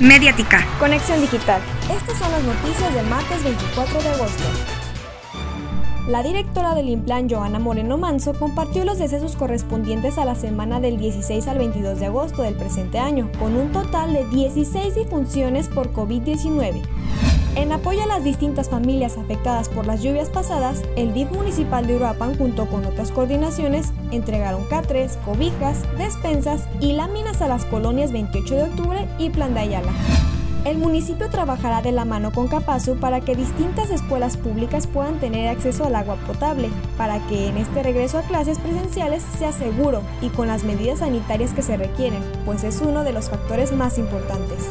Mediática. Conexión Digital. Estas son las noticias del martes 24 de agosto. La directora del Implan, Joana Moreno Manso, compartió los decesos correspondientes a la semana del 16 al 22 de agosto del presente año, con un total de 16 difunciones por COVID-19. Apoyo a las distintas familias afectadas por las lluvias pasadas, el DIF municipal de Uruapan, junto con otras coordinaciones, entregaron catres, cobijas, despensas y láminas a las colonias 28 de octubre y Plan de Ayala. El municipio trabajará de la mano con Capazu para que distintas escuelas públicas puedan tener acceso al agua potable, para que en este regreso a clases presenciales sea seguro y con las medidas sanitarias que se requieren, pues es uno de los factores más importantes.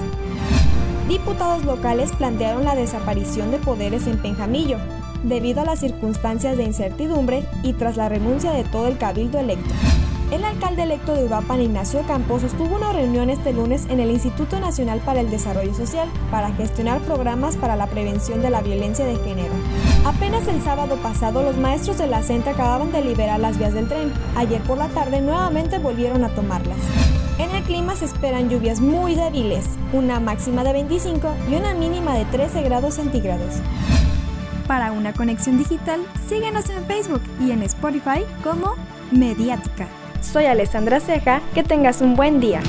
Diputados locales plantearon la desaparición de poderes en Penjamillo, debido a las circunstancias de incertidumbre y tras la renuncia de todo el cabildo electo. El alcalde electo de Uruapan, Ignacio Campos, sostuvo una reunión este lunes en el Instituto Nacional para el Desarrollo Social para gestionar programas para la prevención de la violencia de género. Apenas el sábado pasado, los maestros de la CENTA acababan de liberar las vías del tren. Ayer por la tarde nuevamente volvieron a tomarlas. En el clima se esperan lluvias muy débiles, una máxima de 25 y una mínima de 13 grados centígrados. Para una conexión digital, síguenos en Facebook y en Spotify como Mediática. Soy Alessandra Ceja, que tengas un buen día.